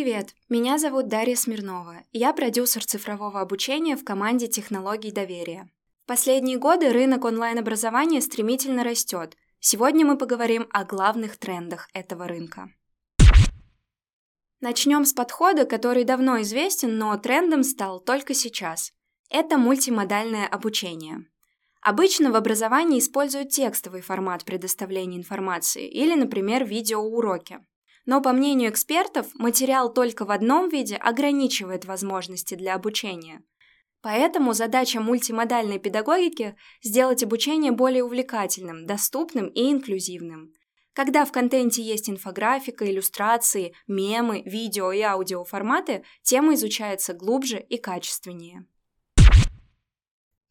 Привет, меня зовут Дарья Смирнова. Я продюсер цифрового обучения в команде технологий доверия. В последние годы рынок онлайн-образования стремительно растет. Сегодня мы поговорим о главных трендах этого рынка. Начнем с подхода, который давно известен, но трендом стал только сейчас. Это мультимодальное обучение. Обычно в образовании используют текстовый формат предоставления информации или, например, видеоуроки. Но, по мнению экспертов, материал только в одном виде ограничивает возможности для обучения. Поэтому задача мультимодальной педагогики – сделать обучение более увлекательным, доступным и инклюзивным. Когда в контенте есть инфографика, иллюстрации, мемы, видео и аудио форматы, тема изучается глубже и качественнее.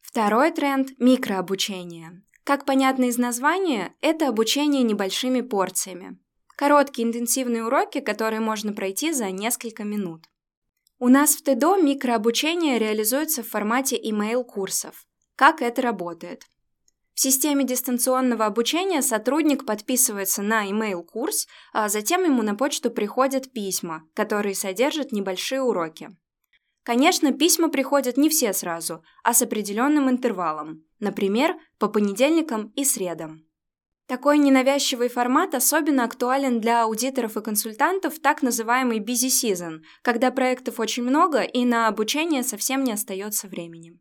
Второй тренд – микрообучение. Как понятно из названия, это обучение небольшими порциями. Короткие интенсивные уроки, которые можно пройти за несколько минут. У нас в ТДО микрообучение реализуется в формате email-курсов. Как это работает? В системе дистанционного обучения сотрудник подписывается на email-курс, а затем ему на почту приходят письма, которые содержат небольшие уроки. Конечно, письма приходят не все сразу, а с определенным интервалом, например, по понедельникам и средам. Такой ненавязчивый формат особенно актуален для аудиторов и консультантов так называемый busy season, когда проектов очень много и на обучение совсем не остается времени.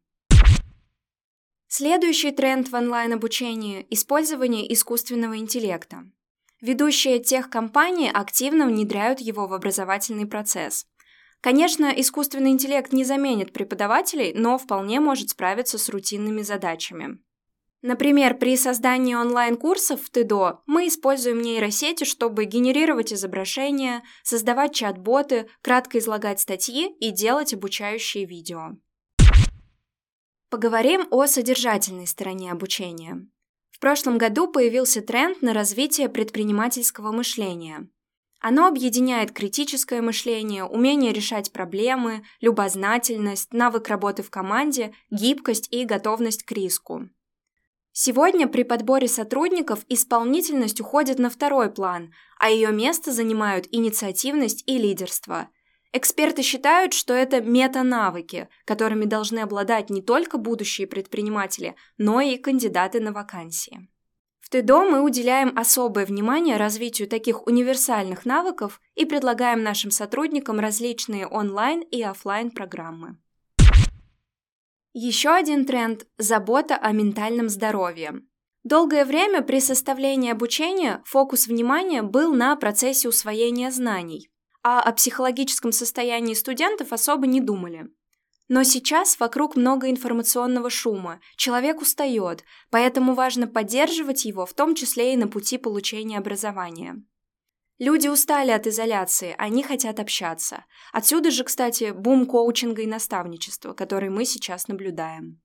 Следующий тренд в онлайн-обучении – использование искусственного интеллекта. Ведущие тех компании активно внедряют его в образовательный процесс. Конечно, искусственный интеллект не заменит преподавателей, но вполне может справиться с рутинными задачами. Например, при создании онлайн-курсов в ТДО мы используем нейросети, чтобы генерировать изображения, создавать чат-боты, кратко излагать статьи и делать обучающие видео. Поговорим о содержательной стороне обучения. В прошлом году появился тренд на развитие предпринимательского мышления. Оно объединяет критическое мышление, умение решать проблемы, любознательность, навык работы в команде, гибкость и готовность к риску. Сегодня при подборе сотрудников исполнительность уходит на второй план, а ее место занимают инициативность и лидерство. Эксперты считают, что это мета-навыки, которыми должны обладать не только будущие предприниматели, но и кандидаты на вакансии. В ТДО мы уделяем особое внимание развитию таких универсальных навыков и предлагаем нашим сотрудникам различные онлайн и офлайн программы. Еще один тренд – забота о ментальном здоровье. Долгое время при составлении обучения фокус внимания был на процессе усвоения знаний, а о психологическом состоянии студентов особо не думали. Но сейчас вокруг много информационного шума, человек устает, поэтому важно поддерживать его, в том числе и на пути получения образования. Люди устали от изоляции, они хотят общаться. Отсюда же, кстати, бум коучинга и наставничества, который мы сейчас наблюдаем.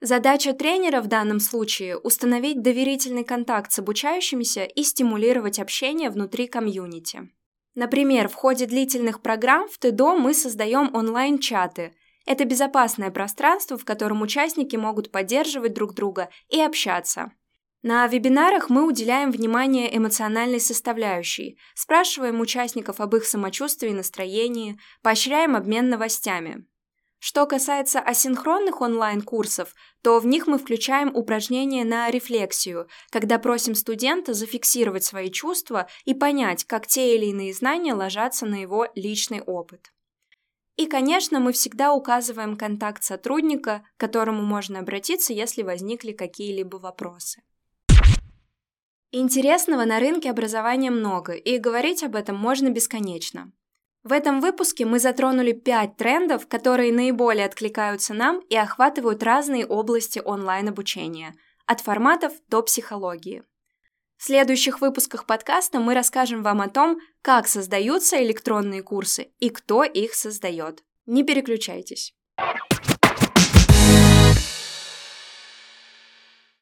Задача тренера в данном случае – установить доверительный контакт с обучающимися и стимулировать общение внутри комьюнити. Например, в ходе длительных программ в ТДО мы создаем онлайн-чаты. Это безопасное пространство, в котором участники могут поддерживать друг друга и общаться. На вебинарах мы уделяем внимание эмоциональной составляющей, спрашиваем участников об их самочувствии и настроении, поощряем обмен новостями. Что касается асинхронных онлайн-курсов, то в них мы включаем упражнения на рефлексию, когда просим студента зафиксировать свои чувства и понять, как те или иные знания ложатся на его личный опыт. И, конечно, мы всегда указываем контакт сотрудника, к которому можно обратиться, если возникли какие-либо вопросы. Интересного на рынке образования много, и говорить об этом можно бесконечно. В этом выпуске мы затронули 5 трендов, которые наиболее откликаются нам и охватывают разные области онлайн-обучения, от форматов до психологии. В следующих выпусках подкаста мы расскажем вам о том, как создаются электронные курсы и кто их создает. Не переключайтесь.